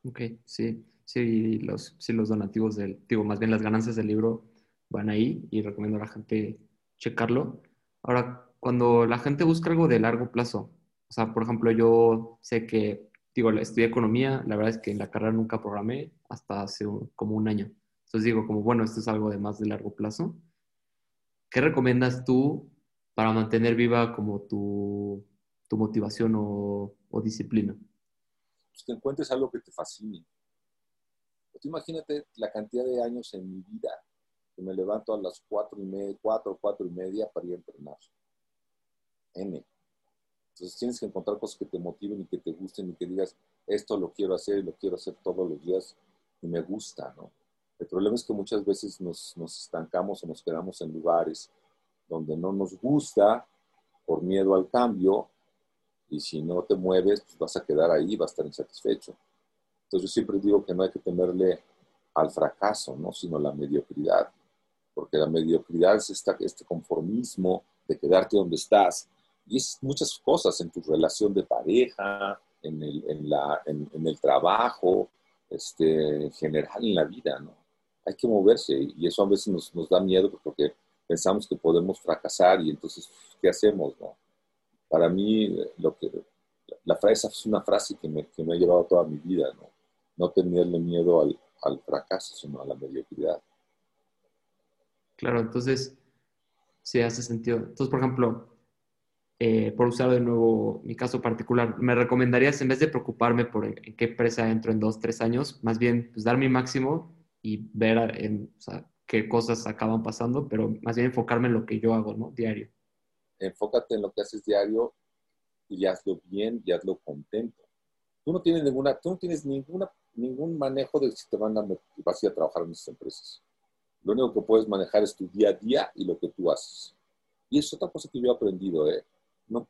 Ok, sí, sí los, sí, los donativos del, digo, más bien las ganancias del libro van ahí y recomiendo a la gente checarlo. Ahora, cuando la gente busca algo de largo plazo, o sea, por ejemplo, yo sé que, digo, estudié economía, la verdad es que en la carrera nunca programé hasta hace como un año. Entonces digo, como, bueno, esto es algo de más de largo plazo. ¿Qué recomiendas tú para mantener viva como tu, tu motivación o, o disciplina? Pues que encuentres algo que te fascine. Pues imagínate la cantidad de años en mi vida que me levanto a las cuatro y media, cuatro, cuatro y media para ir a entrenar. N. Entonces tienes que encontrar cosas que te motiven y que te gusten y que digas, esto lo quiero hacer y lo quiero hacer todos los días y me gusta, ¿no? El problema es que muchas veces nos, nos estancamos o nos quedamos en lugares donde no nos gusta por miedo al cambio Y si no te mueves, pues vas a quedar ahí, vas a estar insatisfecho. Entonces yo siempre digo que no hay que temerle al fracaso, ¿no? sino a la mediocridad. Porque la mediocridad es este conformismo de quedarte donde estás. Y es muchas cosas en tu relación de pareja, en el, en la, en, el trabajo, este, en general en la vida, ¿no? Hay que moverse y eso a veces nos, nos da miedo porque pensamos que podemos fracasar y entonces, ¿qué hacemos, no? Para mí, lo que, la frase es una frase que me, que me ha llevado toda mi vida, ¿no? No tenerle miedo al, al fracaso, sino a la mediocridad. Claro, entonces, sí hace sentido. Entonces, por ejemplo, eh, por usar de nuevo mi caso particular, ¿me recomendarías, en vez de preocuparme por en, qué empresa entro en dos, tres años, más bien pues, dar mi máximo y ver en, qué cosas acaban pasando, pero más bien enfocarme en lo que yo hago, ¿no? Diario. Enfócate en lo que haces diario y hazlo bien y hazlo contento. Tú no tienes ninguna, tú no tienes ningún manejo de si te van a, vas a ir a trabajar en esas empresas. Lo único que puedes manejar es tu día a día y lo que tú haces. Y es otra cosa que yo he aprendido, ¿eh? no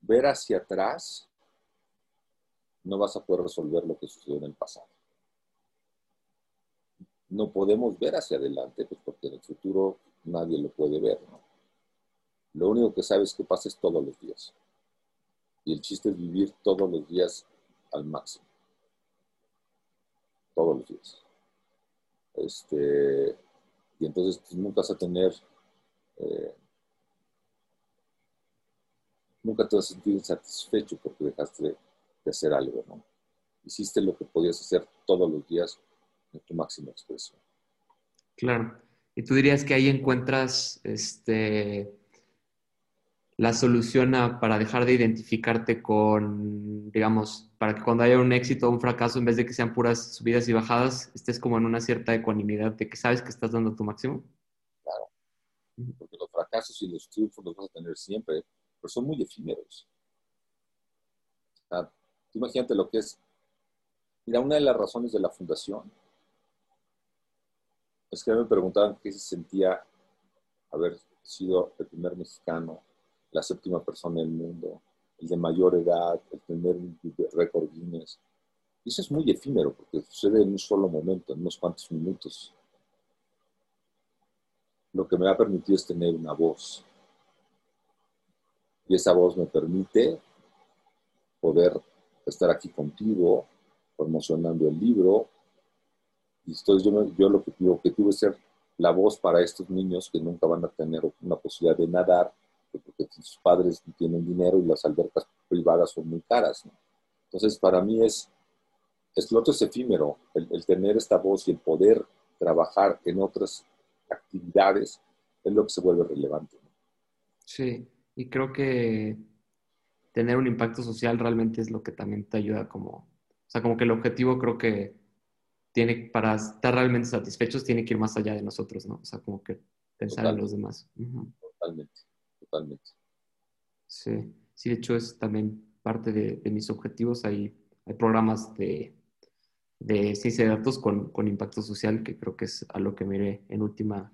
ver hacia atrás, no vas a poder resolver lo que sucedió en el pasado. No podemos ver hacia adelante, pues porque en el futuro nadie lo puede ver, Lo único que sabes que pasa es todos los días. Y el chiste es vivir todos los días al máximo. Todos los días. Este, y entonces pues, nunca vas a tener eh, nunca te vas a sentir insatisfecho porque dejaste de, hacer algo, ¿no? Hiciste lo que podías hacer todos los días en tu máxima expresión. Claro. Y tú dirías que ahí encuentras este, la solución para dejar de identificarte con, digamos, para que cuando haya un éxito o un fracaso, en vez de que sean puras subidas y bajadas, estés como en una cierta ecuanimidad de que sabes que estás dando tu máximo. Claro. Porque los fracasos y los triunfos los vas a tener siempre pero son muy efímeros. imagínate lo que es. Mira, una de las razones de la fundación es que me preguntaban qué se sentía haber sido el primer mexicano, la séptima persona del mundo, el de mayor edad, el tener un récord Guinness. Y eso es muy efímero porque sucede en un solo momento, en unos cuantos minutos. Lo que me ha permitido es tener una voz, y esa voz me permite poder estar aquí contigo, promocionando el libro. Y entonces yo, yo lo que mi objetivo es ser la voz para estos niños que nunca van a tener una posibilidad de nadar, porque sus padres no tienen dinero y las albercas privadas son muy caras. Entonces, para mí es, es lo otro es efímero, el, tener esta voz y el poder trabajar en otras actividades es lo que se vuelve relevante. Sí, y creo que tener un impacto social realmente es lo que también te ayuda como, o sea, como que el objetivo creo que tiene, para estar realmente satisfechos, tiene que ir más allá de nosotros, ¿no? O sea, como que pensar en los demás. Totalmente, totalmente. Sí, sí, de hecho es también parte de, mis objetivos. Hay, programas de, ciencia de datos con, impacto social, que creo que es a lo que miré en última,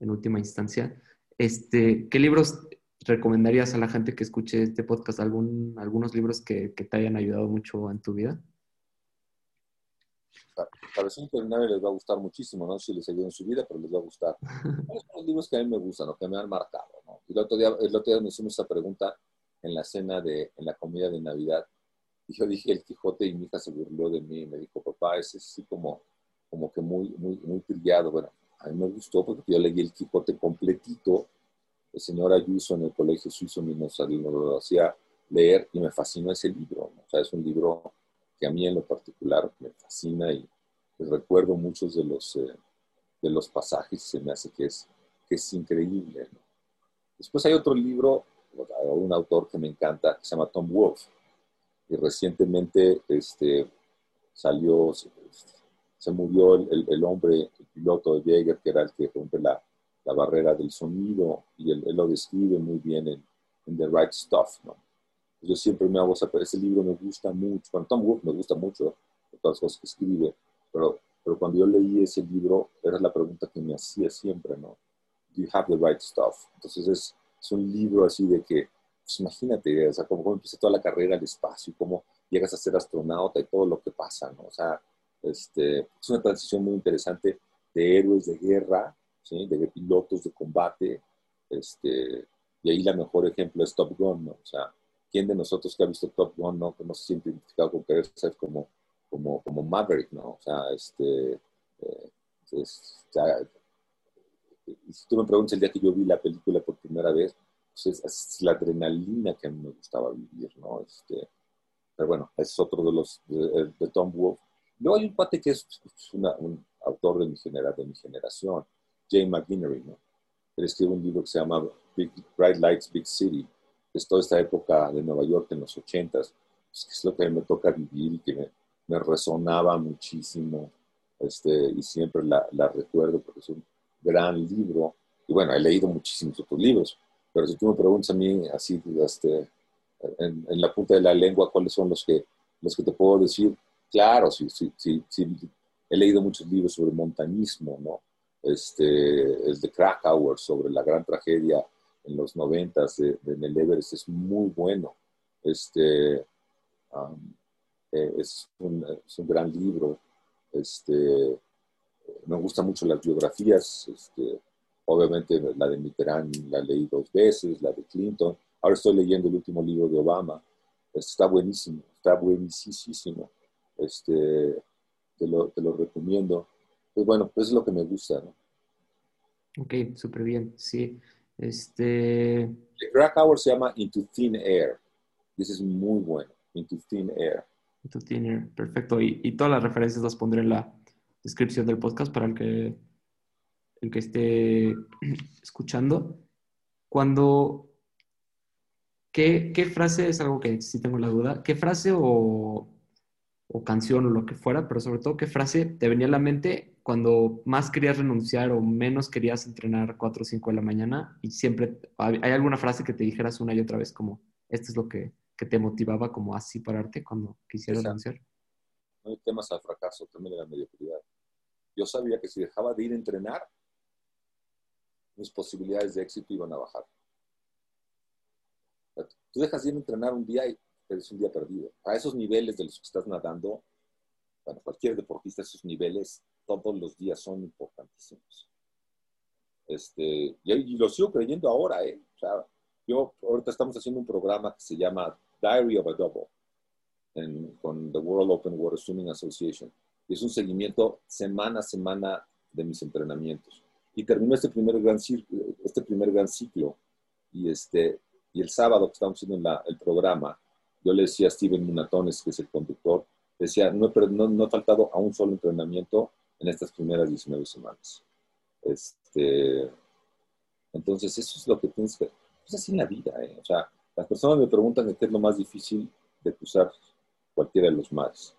en última instancia. Este, ¿Qué libros ¿Recomendarías a la gente que escuche este podcast algunos libros que, te hayan ayudado mucho en tu vida? Para un Terminal les va a gustar muchísimo, no sé si les ayudó en su vida, pero les va a gustar. son los libros que a mí me gustan o que me han marcado? Y el otro, día, el otro día me hicimos esta pregunta en la cena, de, en la comida de Navidad. Y yo dije El Quijote y mi hija se burló de mí y me dijo, papá, ese es así como, como que muy, muy, muy trillado. Bueno, a mí me gustó porque yo leí El Quijote completito el señor Ayuso en el Colegio Suizo nos, lo hacía leer y me fascinó ese libro. O sea, es un libro que a mí en lo particular me fascina y recuerdo muchos de los, eh, de los pasajes se me hace que es, que es increíble. Después hay otro libro, un autor que me encanta, que se llama Tom Wolfe, y recientemente este, salió, se, murió el, el, hombre, el piloto de Jäger, que era el que rompe la, la barrera del sonido, y él, lo describe muy bien en, The Right Stuff, ¿no? Yo siempre me hago saber, ese libro me gusta mucho, cuando Tom Wolfe me gusta mucho, todas las cosas que escribe, pero, pero cuando yo leí ese libro, era la pregunta que me hacía siempre, ¿no? Do you have the right stuff? Entonces es, es un libro así de que pues imagínate, o sea, cómo, cómo empieza toda la carrera al espacio, cómo llegas a ser astronauta y todo lo que pasa, ¿no? O sea, este, es una transición muy interesante de héroes de guerra, ¿sí? de pilotos de combate, este, y ahí la mejor ejemplo es Top Gun, ¿no? O sea, ¿quién de nosotros que ha visto Top Gun, no, no se siente identificado con querer ser como, como, como Maverick, ¿no? O sea, este, eh, si tú me preguntas el día que yo vi la película por primera vez, pues es, la adrenalina que a mí me gustaba vivir, ¿no? Este, pero bueno, es otro de los de, Tom Wolfe. Luego hay un pate que es un autor de mi, genera, de mi generación, Jay McGinnery, ¿no? Él escribe un libro que se llama Bright Lights, Big City, es toda esta época de Nueva York en los ochentas, pues, que es lo que me toca vivir y que me, me resonaba muchísimo, este, y siempre la, la recuerdo porque es un gran libro. Y bueno, he leído muchísimos otros libros, pero si tú me preguntas a mí así, este, en, en, la punta de la lengua, cuáles son los que, los que te puedo decir, claro, sí, sí, sí, sí he leído muchos libros sobre montañismo, ¿no? Este, el de Krakauer sobre la gran tragedia en los noventas de, de Everest es muy bueno. Este, um, eh, es, un, es, un, gran libro. Este, me gustan mucho las biografías. Este, obviamente la de Mitterrand la leí dos veces, la de Clinton. Ahora estoy leyendo el último libro de Obama. Está buenísimo, está buenísimo. Este, te, lo, te lo recomiendo. Pues bueno, pues es lo que me gusta, ¿no? Ok, súper bien, sí. Este... El Hour se llama Into Thin Air. Ese es muy bueno, Into Thin Air. Into Thin Air, perfecto. Y, y todas las referencias las pondré en la descripción del podcast para el que, el que esté escuchando. Cuando, ¿qué, ¿qué, frase es algo que sí tengo la duda? ¿Qué frase o, o canción o lo que fuera, pero sobre todo qué frase te venía a la mente cuando más querías renunciar o menos querías entrenar 4 o 5 de la mañana y siempre, ¿hay alguna frase que te dijeras una y otra vez como, esto es lo que, que te motivaba como así pararte cuando quisieras renunciar? No hay temas al fracaso, también de la mediocridad. Yo sabía que si dejaba de ir a entrenar, mis posibilidades de éxito iban a bajar. Tú dejas de ir a entrenar un día y es un día perdido. A esos niveles de los que estás nadando, bueno, cualquier deportista, esos niveles todos los días son importantísimos. Este, y, lo sigo creyendo ahora, ¿eh? O sea, yo, ahorita estamos haciendo un programa que se llama Diary of a Double con the World Open Water Swimming Association es un seguimiento semana a semana de mis entrenamientos. Y terminó este primer gran, este primer gran ciclo y, este, y el sábado que estábamos haciendo el programa, yo le decía a Steven Munatones, que es el conductor, decía, no he, no, no faltado a un solo entrenamiento en estas primeras 19 semanas. Este, entonces, eso es lo que tienes que... Es así en la vida, ¿eh? O sea, las personas me preguntan qué es lo más difícil de cruzar cualquiera de los mares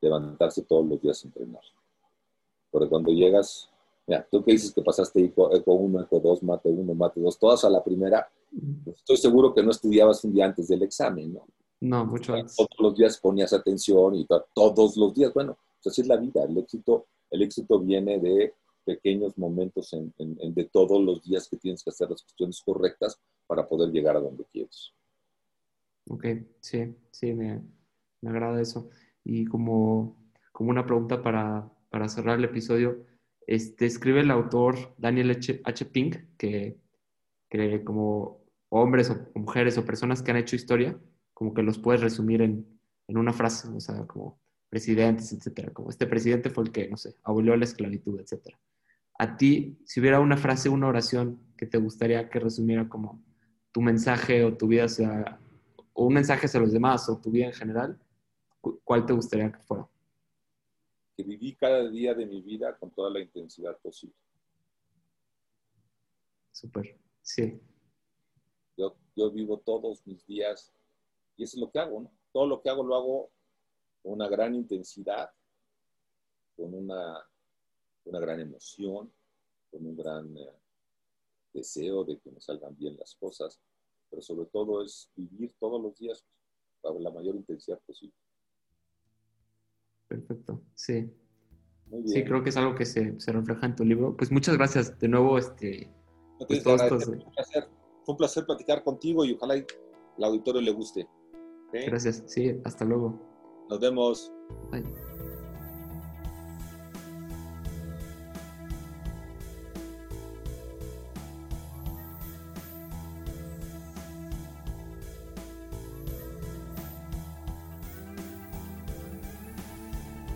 levantarse todos los días a entrenar. Porque cuando llegas, mira, tú que dices que pasaste eco, 1, eco 2, mate 1, mate 2, todas a la primera, pues estoy seguro que no estudiabas un día antes del examen, ¿no? No, mucho antes. Todos los días ponías atención y todos los días, bueno, pues así es la vida, el éxito, el éxito viene de pequeños momentos en, en, de todos los días que tienes que hacer las cuestiones correctas para poder llegar a donde quieres. Ok, sí, sí, me, me agrada eso. Y como, como una pregunta para, para cerrar el episodio, este, escribe el autor Daniel H. H. Pink que, que como hombres o mujeres o personas que han hecho historia, como que los puedes resumir en, en una frase, o sea, como presidentes, etcétera, como este presidente fue el que, no sé, abolió la esclavitud, etcétera. A ti, si hubiera una frase, una oración que te gustaría que resumiera como tu mensaje o tu vida, o un mensaje hacia los demás o tu vida en general, ¿cuál te gustaría que fuera? Que viví cada día de mi vida con toda la intensidad posible. Súper, sí. Yo, yo, vivo todos mis días y eso es lo que hago, ¿no? Todo lo que hago lo hago una gran intensidad, con una, una gran emoción, con un gran eh, deseo de que me salgan bien las cosas, pero sobre todo es vivir todos los días con la mayor intensidad posible. Perfecto, sí. Sí, creo que es algo que se, refleja en tu libro. Pues muchas gracias de nuevo. Este, pues fue, un placer, platicar contigo y ojalá al auditorio le guste. Gracias, sí, hasta luego. Nos vemos.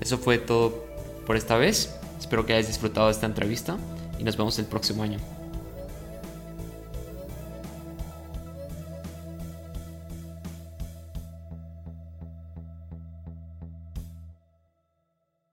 Eso fue todo por esta vez. Espero que hayas disfrutado de esta entrevista y nos vemos el próximo año.